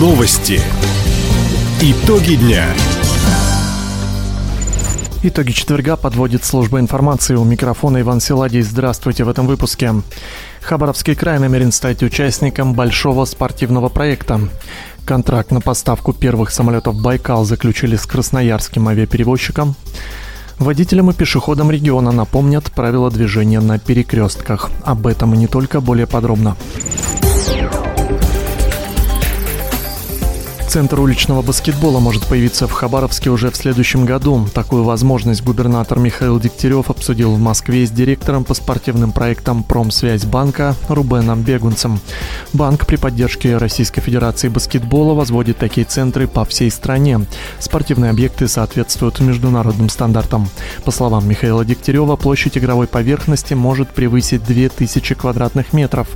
Новости. Итоги дня. Итоги четверга подводит служба информации. У микрофона Иван Силадий. Здравствуйте в этом выпуске. Хабаровский край намерен стать участником большого спортивного проекта. Контракт на поставку первых самолетов «Байкал» заключили с красноярским авиаперевозчиком. Водителям и пешеходам региона напомнят правила движения на перекрестках. Об этом и не только более подробно. Центр уличного баскетбола может появиться в Хабаровске уже в следующем году. Такую возможность губернатор Михаил Дегтярев обсудил в Москве с директором по спортивным проектам Промсвязь банка Рубеном Бегунцем. Банк при поддержке Российской Федерации баскетбола возводит такие центры по всей стране. Спортивные объекты соответствуют международным стандартам. По словам Михаила Дегтярева, площадь игровой поверхности может превысить 2000 квадратных метров.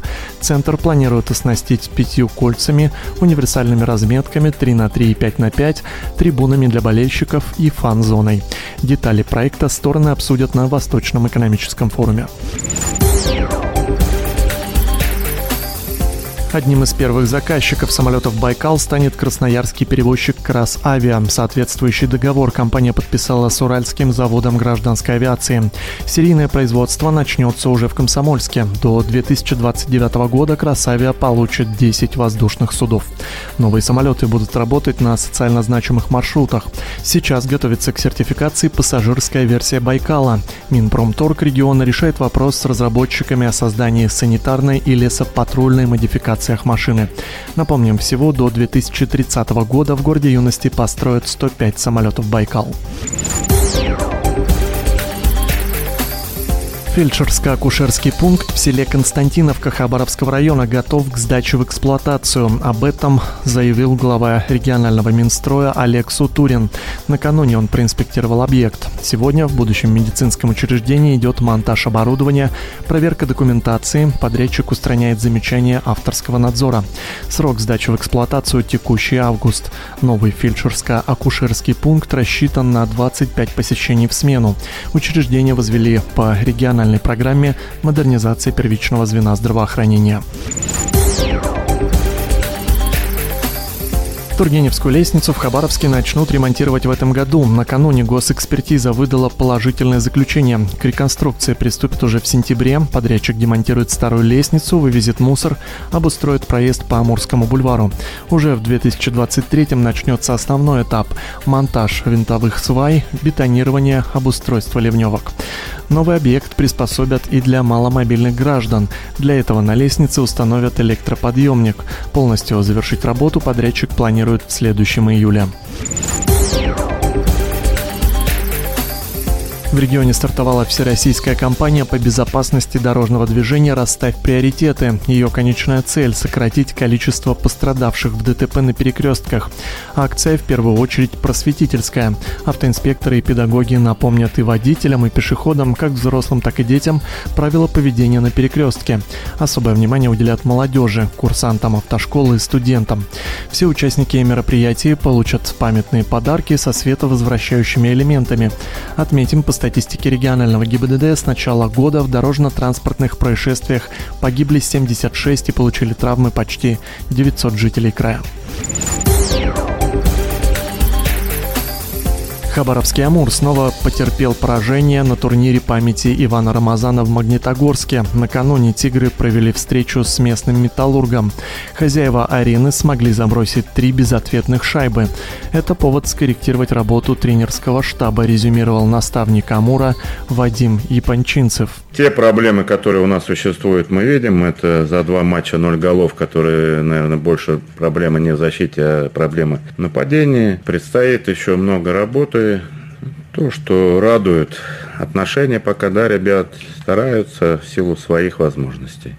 Центр планируют оснастить пятью кольцами, универсальными разметками, зонами 3 на 3 и 5 на 5, трибунами для болельщиков и фан-зоной. Детали проекта стороны обсудят на Восточном экономическом форуме. Одним из первых заказчиков самолетов «Байкал» станет красноярский перевозчик «Крас Авиа». Соответствующий договор компания подписала с Уральским заводом гражданской авиации. Серийное производство начнется уже в Комсомольске. До 2029 года «Крас Авиа» получит 10 воздушных судов. Новые самолеты будут работать на социально значимых маршрутах. Сейчас готовится к сертификации пассажирская версия «Байкала». Минпромторг региона решает вопрос с разработчиками о создании санитарной и лесопатрульной модификации модификациях машины. Напомним, всего до 2030 года в городе юности построят 105 самолетов «Байкал». Фельдшерско-акушерский пункт в селе Константиновка Хабаровского района готов к сдаче в эксплуатацию. Об этом заявил глава регионального Минстроя Олег Сутурин. Накануне он проинспектировал объект. Сегодня в будущем медицинском учреждении идет монтаж оборудования, проверка документации, подрядчик устраняет замечания авторского надзора. Срок сдачи в эксплуатацию текущий август. Новый фельдшерско-акушерский пункт рассчитан на 25 посещений в смену. Учреждение возвели по региональному национальной программе модернизации первичного звена здравоохранения. Тургеневскую лестницу в Хабаровске начнут ремонтировать в этом году. Накануне госэкспертиза выдала положительное заключение. К реконструкции приступит уже в сентябре. Подрядчик демонтирует старую лестницу, вывезет мусор, обустроит проезд по Амурскому бульвару. Уже в 2023 начнется основной этап – монтаж винтовых свай, бетонирование, обустройство ливневок. Новый объект приспособят и для маломобильных граждан. Для этого на лестнице установят электроподъемник. Полностью завершить работу подрядчик планирует в следующем июле. В регионе стартовала всероссийская кампания по безопасности дорожного движения «Расставь приоритеты». Ее конечная цель – сократить количество пострадавших в ДТП на перекрестках. Акция в первую очередь просветительская. Автоинспекторы и педагоги напомнят и водителям, и пешеходам, как взрослым, так и детям, правила поведения на перекрестке. Особое внимание уделят молодежи, курсантам автошколы и студентам. Все участники мероприятия получат памятные подарки со световозвращающими элементами. Отметим постоянно статистике регионального ГИБДД с начала года в дорожно-транспортных происшествиях погибли 76 и получили травмы почти 900 жителей края. Хабаровский «Амур» снова потерпел поражение на турнире памяти Ивана Рамазана в Магнитогорске. Накануне «Тигры» провели встречу с местным «Металлургом». Хозяева арены смогли забросить три безответных шайбы. Это повод скорректировать работу тренерского штаба, резюмировал наставник «Амура» Вадим Япончинцев. Те проблемы, которые у нас существуют, мы видим. Это за два матча ноль голов, которые, наверное, больше проблемы не в защите, а проблемы в нападении. Предстоит еще много работы то, что радует отношения пока, да, ребят стараются в силу своих возможностей.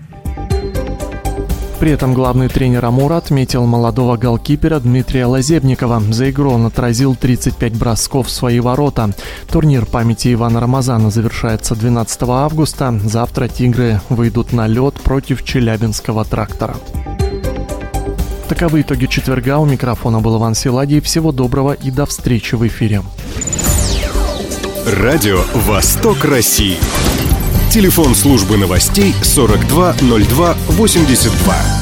При этом главный тренер «Амура» отметил молодого голкипера Дмитрия Лазебникова. За игру он отразил 35 бросков в свои ворота. Турнир памяти Ивана Рамазана завершается 12 августа. Завтра «Тигры» выйдут на лед против Челябинского трактора. Таковы итоги четверга. У микрофона был Иван Силадий. Всего доброго и до встречи в эфире. Радио «Восток России». Телефон службы новостей 420282.